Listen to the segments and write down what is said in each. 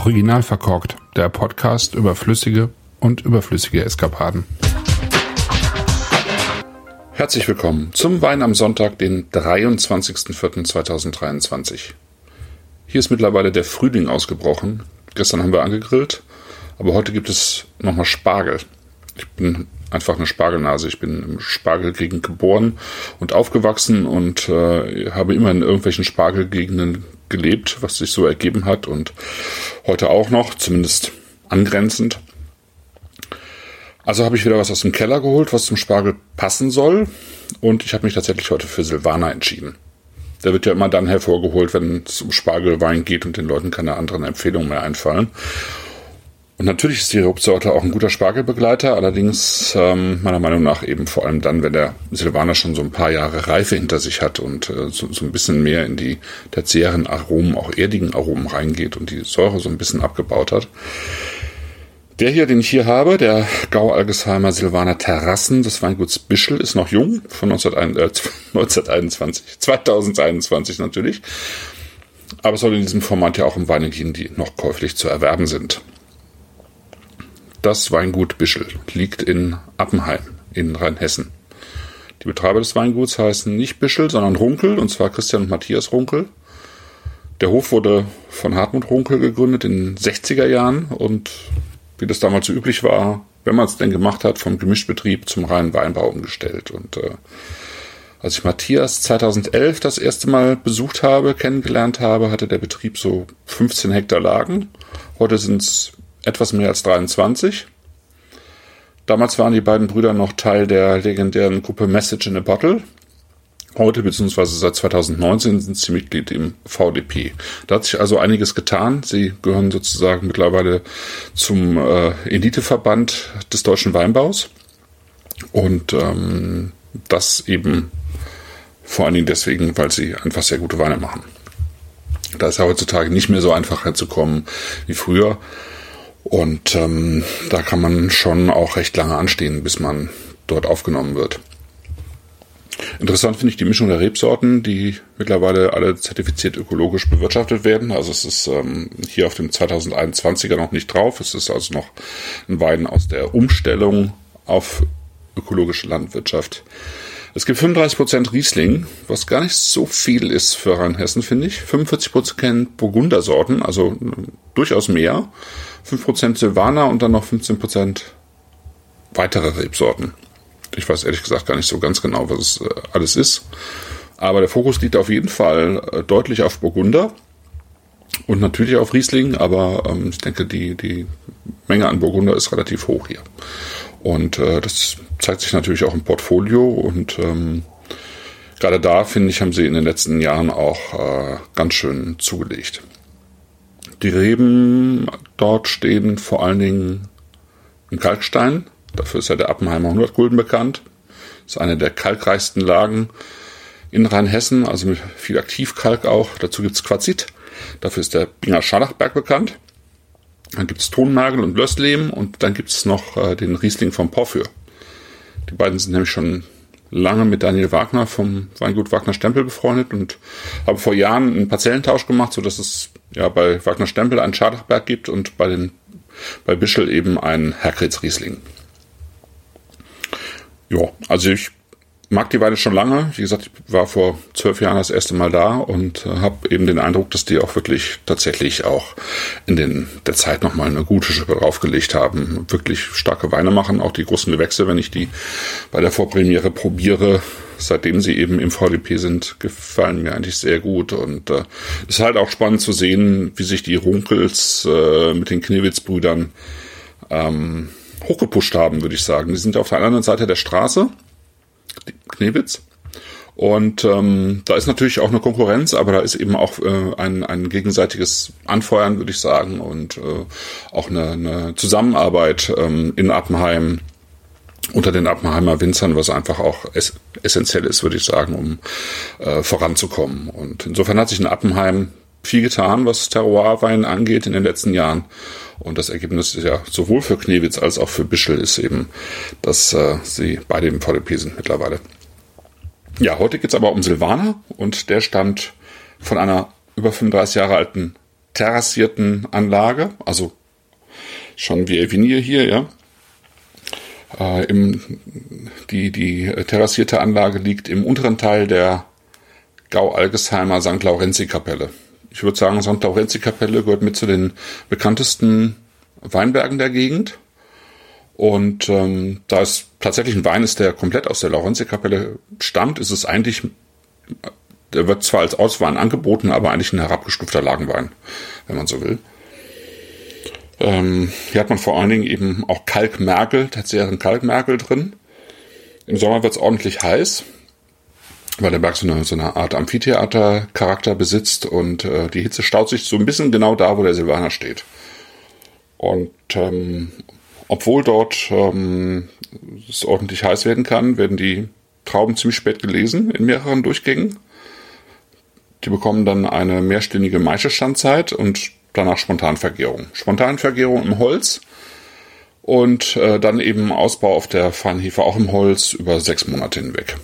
Original verkorkt, der Podcast über flüssige und überflüssige Eskapaden. Herzlich willkommen zum Wein am Sonntag, den 23.04.2023. Hier ist mittlerweile der Frühling ausgebrochen. Gestern haben wir angegrillt, aber heute gibt es nochmal Spargel. Ich bin einfach eine Spargelnase. Ich bin im Spargelgegend geboren und aufgewachsen und äh, habe immer in irgendwelchen Spargelgegenden gelebt, was sich so ergeben hat und heute auch noch, zumindest angrenzend. Also habe ich wieder was aus dem Keller geholt, was zum Spargel passen soll und ich habe mich tatsächlich heute für Silvaner entschieden. Der wird ja immer dann hervorgeholt, wenn es um Spargelwein geht und den Leuten keine anderen Empfehlungen mehr einfallen. Und natürlich ist die Rebsorte auch ein guter Spargelbegleiter, allerdings ähm, meiner Meinung nach eben vor allem dann, wenn der Silvaner schon so ein paar Jahre Reife hinter sich hat und äh, so, so ein bisschen mehr in die tertiären Aromen, auch erdigen Aromen reingeht und die Säure so ein bisschen abgebaut hat. Der hier, den ich hier habe, der Gau-Algesheimer Silvaner Terrassen des Weinguts Bischel, ist noch jung, von 1921, 2021 natürlich. Aber es soll in diesem Format ja auch um Weine gehen, die noch käuflich zu erwerben sind. Das Weingut Bischel liegt in Appenheim in Rheinhessen. Die Betreiber des Weinguts heißen nicht Bischel, sondern Runkel, und zwar Christian und Matthias Runkel. Der Hof wurde von Hartmut Runkel gegründet in den 60er Jahren und wie das damals so üblich war, wenn man es denn gemacht hat, vom Gemischbetrieb zum reinen Weinbau umgestellt. Und äh, als ich Matthias 2011 das erste Mal besucht habe, kennengelernt habe, hatte der Betrieb so 15 Hektar Lagen. Heute sind es etwas mehr als 23. Damals waren die beiden Brüder noch Teil der legendären Gruppe Message in a Bottle. Heute beziehungsweise seit 2019 sind sie Mitglied im VDP. Da hat sich also einiges getan. Sie gehören sozusagen mittlerweile zum äh, Eliteverband des deutschen Weinbaus. Und ähm, das eben vor allen Dingen deswegen, weil sie einfach sehr gute Weine machen. Da ist ja heutzutage nicht mehr so einfach herzukommen wie früher. Und ähm, da kann man schon auch recht lange anstehen, bis man dort aufgenommen wird. Interessant finde ich die Mischung der Rebsorten, die mittlerweile alle zertifiziert ökologisch bewirtschaftet werden. Also es ist ähm, hier auf dem 2021er noch nicht drauf. Es ist also noch ein Wein aus der Umstellung auf ökologische Landwirtschaft. Es gibt 35% Riesling, was gar nicht so viel ist für Rheinhessen, finde ich. 45% Burgundersorten, also äh, durchaus mehr. 5% Silvaner und dann noch 15% weitere Rebsorten. Ich weiß ehrlich gesagt gar nicht so ganz genau, was es äh, alles ist. Aber der Fokus liegt auf jeden Fall äh, deutlich auf Burgunder und natürlich auf Riesling, aber ähm, ich denke, die, die Menge an Burgunder ist relativ hoch hier. Und äh, das zeigt sich natürlich auch im Portfolio und ähm, gerade da, finde ich, haben sie in den letzten Jahren auch äh, ganz schön zugelegt. Die Reben dort stehen vor allen Dingen im Kalkstein. Dafür ist ja der Appenheimer 100 Gulden bekannt. Das ist eine der kalkreichsten Lagen in Rheinhessen, also mit viel Aktivkalk auch. Dazu gibt's Quarzit. Dafür ist der Binger Scharlachberg bekannt. Dann gibt's Tonnagel und Lösslehm und dann gibt's noch äh, den Riesling vom Porphyr. Die beiden sind nämlich schon lange mit Daniel Wagner vom Weingut Wagner Stempel befreundet und haben vor Jahren einen Parzellentausch gemacht, so dass es ja bei Wagner Stempel einen Schadachberg gibt und bei den bei Bischel eben einen Herkritz Riesling. Ja, also ich mag die Weine schon lange. Wie gesagt, ich war vor zwölf Jahren das erste Mal da und äh, habe eben den Eindruck, dass die auch wirklich tatsächlich auch in den, der Zeit nochmal eine gute Schippe draufgelegt haben. Wirklich starke Weine machen, auch die großen Gewächse, wenn ich die bei der Vorpremiere probiere, seitdem sie eben im VDP sind, gefallen mir eigentlich sehr gut. Und äh, ist halt auch spannend zu sehen, wie sich die Runkels äh, mit den Knewitz-Brüdern ähm, hochgepusht haben, würde ich sagen. Die sind auf der anderen Seite der Straße Knebitz. Und ähm, da ist natürlich auch eine Konkurrenz, aber da ist eben auch äh, ein, ein gegenseitiges Anfeuern, würde ich sagen, und äh, auch eine, eine Zusammenarbeit ähm, in Appenheim unter den Appenheimer Winzern, was einfach auch es essentiell ist, würde ich sagen, um äh, voranzukommen. Und insofern hat sich in Appenheim viel getan, was Terroirwein angeht in den letzten Jahren. Und das Ergebnis ist ja sowohl für Knewitz als auch für Bischel ist eben, dass äh, sie beide im VDP sind mittlerweile. Ja, heute geht's aber um Silvaner und der stammt von einer über 35 Jahre alten terrassierten Anlage, also schon wie Evinier hier, ja. Äh, im, die, die terrassierte Anlage liegt im unteren Teil der Gau-Algesheimer St. Laurenzi-Kapelle. Ich würde sagen, St. Laurenzi-Kapelle gehört mit zu den bekanntesten Weinbergen der Gegend. Und ähm, da es tatsächlich ein Wein ist, der komplett aus der Laurenzi-Kapelle stammt, ist es eigentlich, der wird zwar als Auswein angeboten, aber eigentlich ein herabgestufter Lagenwein, wenn man so will. Ähm, hier hat man vor allen Dingen eben auch Kalkmerkel, tatsächlich Kalkmerkel drin. Im Sommer wird es ordentlich heiß, weil der Berg so eine, so eine Art Amphitheater-Charakter besitzt und äh, die Hitze staut sich so ein bisschen genau da, wo der Silvaner steht. Und ähm, obwohl dort ähm, es ordentlich heiß werden kann, werden die Trauben ziemlich spät gelesen in mehreren Durchgängen. Die bekommen dann eine mehrstündige Maischestandzeit und danach Spontanvergärung. Spontanvergärung im Holz und äh, dann eben Ausbau auf der Feinhefe auch im Holz über sechs Monate hinweg.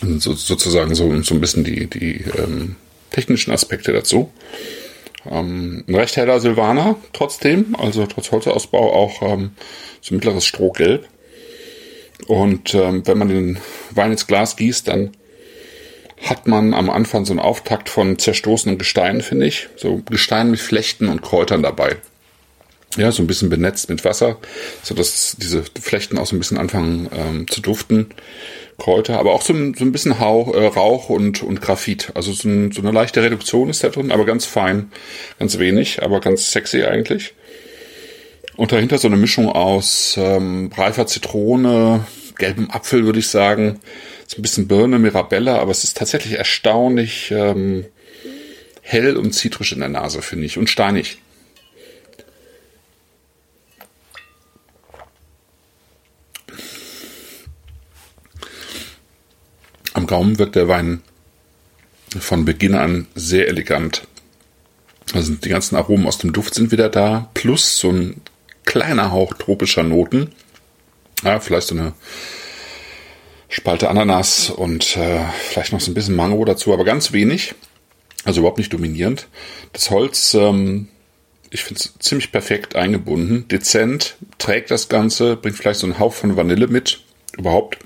So, sozusagen so, so ein bisschen die, die ähm, technischen Aspekte dazu. Ähm, ein recht heller Silvaner trotzdem, also trotz Holzausbau auch ähm, so mittleres Strohgelb. Und ähm, wenn man den Wein ins Glas gießt, dann hat man am Anfang so einen Auftakt von zerstoßenen Gesteinen, finde ich. So Gestein mit Flechten und Kräutern dabei. Ja, so ein bisschen benetzt mit Wasser, so dass diese Flechten auch so ein bisschen anfangen ähm, zu duften. Kräuter, aber auch so ein, so ein bisschen Hauch, äh, Rauch und, und Graphit. Also so, ein, so eine leichte Reduktion ist da drin, aber ganz fein, ganz wenig, aber ganz sexy eigentlich. Und dahinter so eine Mischung aus ähm, reifer Zitrone, gelbem Apfel, würde ich sagen, so ein bisschen Birne, Mirabelle, aber es ist tatsächlich erstaunlich ähm, hell und zitrisch in der Nase, finde ich, und steinig. Am Gaumen wirkt der Wein von Beginn an sehr elegant. Also die ganzen Aromen aus dem Duft sind wieder da, plus so ein kleiner Hauch tropischer Noten. Ja, vielleicht so eine Spalte Ananas und äh, vielleicht noch so ein bisschen Mango dazu, aber ganz wenig. Also überhaupt nicht dominierend. Das Holz, ähm, ich finde es ziemlich perfekt eingebunden. Dezent, trägt das Ganze, bringt vielleicht so einen Hauch von Vanille mit. Überhaupt.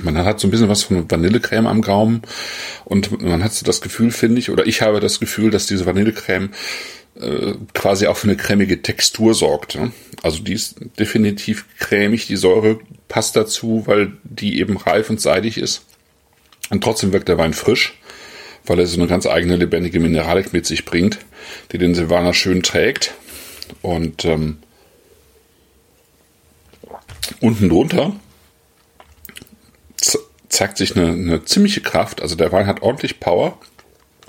Man hat so ein bisschen was von Vanillecreme am Gaumen und man hat so das Gefühl, finde ich, oder ich habe das Gefühl, dass diese Vanillecreme äh, quasi auch für eine cremige Textur sorgt. Ne? Also die ist definitiv cremig, die Säure passt dazu, weil die eben reif und seidig ist. Und trotzdem wirkt der Wein frisch, weil er so eine ganz eigene lebendige Mineralik mit sich bringt, die den Silvaner schön trägt. Und ähm, unten drunter zeigt sich eine, eine ziemliche Kraft. Also der Wein hat ordentlich Power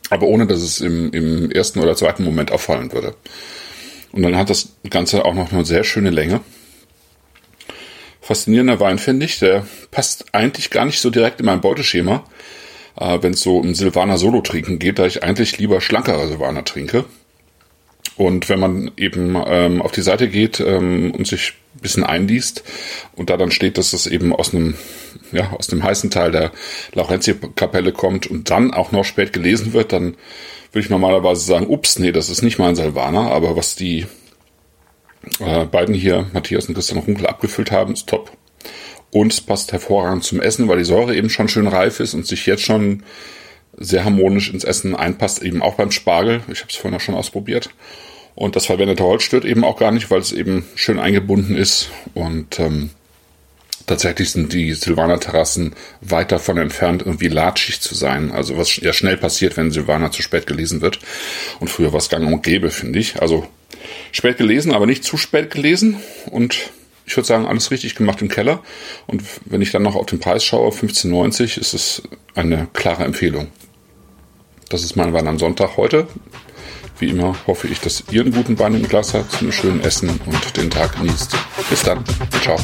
aber ohne dass es im, im ersten oder zweiten Moment auffallen würde. Und dann hat das Ganze auch noch eine sehr schöne Länge. Faszinierender Wein, finde ich. Der passt eigentlich gar nicht so direkt in mein Beuteschema, äh, wenn es so um Silvaner Solo trinken geht, da ich eigentlich lieber schlankere Silvaner trinke. Und wenn man eben ähm, auf die Seite geht ähm, und sich ein bisschen einliest und da dann steht, dass es eben aus einem ja, aus dem heißen Teil der Laurentia-Kapelle kommt und dann auch noch spät gelesen wird, dann würde ich normalerweise sagen, ups, nee, das ist nicht mein Salvaner, aber was die äh, beiden hier, Matthias und Christian Runkel, abgefüllt haben, ist top. Und es passt hervorragend zum Essen, weil die Säure eben schon schön reif ist und sich jetzt schon sehr harmonisch ins Essen einpasst, eben auch beim Spargel. Ich habe es vorhin auch schon ausprobiert. Und das verwendete Holz stört eben auch gar nicht, weil es eben schön eingebunden ist. Und ähm, tatsächlich sind die Silvaner Terrassen weit davon entfernt, irgendwie latschig zu sein. Also was ja schnell passiert, wenn Silvaner zu spät gelesen wird. Und früher war es gang und gäbe, finde ich. Also spät gelesen, aber nicht zu spät gelesen. Und ich würde sagen, alles richtig gemacht im Keller. Und wenn ich dann noch auf den Preis schaue, 15,90, ist es eine klare Empfehlung. Das ist mein Wein am Sonntag heute. Wie immer hoffe ich, dass ihr einen guten Wein im Glas habt, einen schönen Essen und den Tag genießt. Bis dann. Ciao.